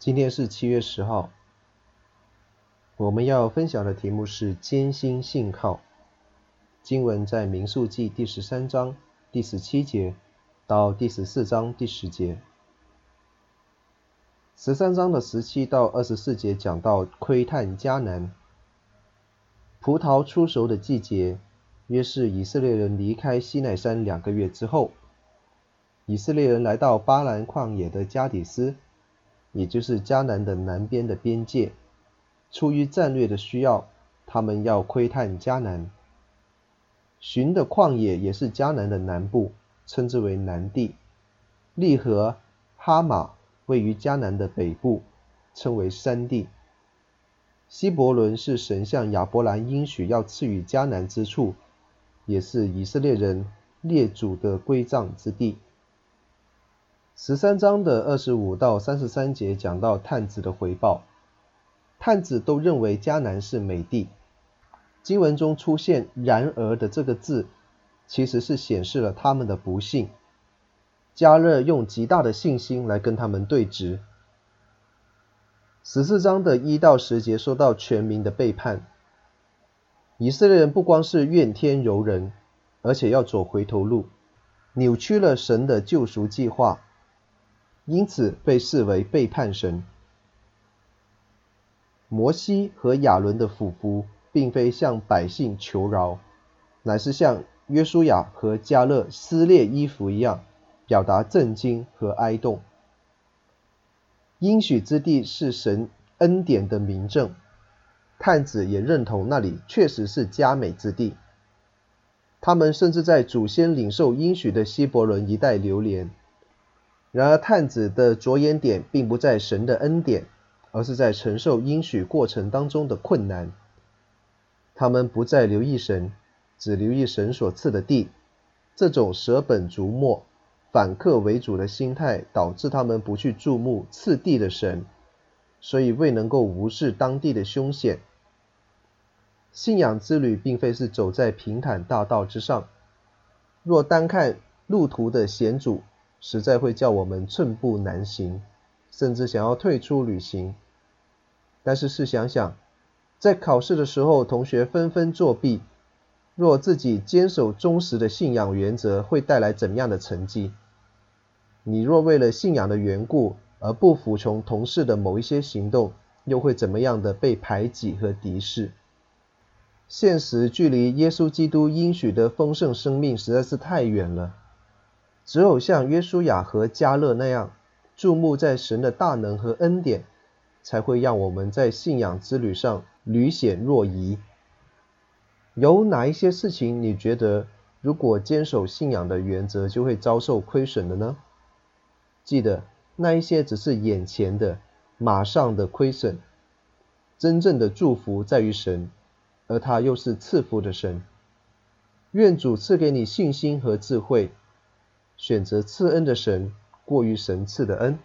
今天是七月十号，我们要分享的题目是艰辛信靠。经文在民数记第十三章第十七节到第十四章第十节。十三章的十七到二十四节讲到窥探迦南。葡萄出熟的季节，约是以色列人离开西奈山两个月之后。以色列人来到巴兰旷野的加底斯。也就是迦南的南边的边界，出于战略的需要，他们要窥探迦南。寻的旷野也是迦南的南部，称之为南地。利和哈马位于迦南的北部，称为山地。希伯伦是神向亚伯兰应许要赐予迦南之处，也是以色列人列祖的归葬之地。十三章的二十五到三十三节讲到探子的回报，探子都认为迦南是美地。经文中出现“然而”的这个字，其实是显示了他们的不幸。迦勒用极大的信心来跟他们对峙。十四章的一到十节说到全民的背叛，以色列人不光是怨天尤人，而且要走回头路，扭曲了神的救赎计划。因此被视为背叛神。摩西和亚伦的俯伏，并非向百姓求饶，乃是像约书亚和加勒撕裂衣服一样，表达震惊和哀动。应许之地是神恩典的明证，探子也认同那里确实是佳美之地。他们甚至在祖先领受应许的希伯伦一带流连。然而，探子的着眼点并不在神的恩典，而是在承受应许过程当中的困难。他们不再留意神，只留意神所赐的地。这种舍本逐末、反客为主的心态，导致他们不去注目赐地的神，所以未能够无视当地的凶险。信仰之旅并非是走在平坦大道之上，若单看路途的险阻，实在会叫我们寸步难行，甚至想要退出旅行。但是试想想，在考试的时候，同学纷纷作弊，若自己坚守忠实的信仰原则，会带来怎么样的成绩？你若为了信仰的缘故而不服从同事的某一些行动，又会怎么样的被排挤和敌视？现实距离耶稣基督应许的丰盛生命实在是太远了。只有像约书亚和迦勒那样注目在神的大能和恩典，才会让我们在信仰之旅上屡险若夷。有哪一些事情你觉得如果坚守信仰的原则就会遭受亏损的呢？记得那一些只是眼前的、马上的亏损，真正的祝福在于神，而他又是赐福的神。愿主赐给你信心和智慧。选择赐恩的神，过于神赐的恩。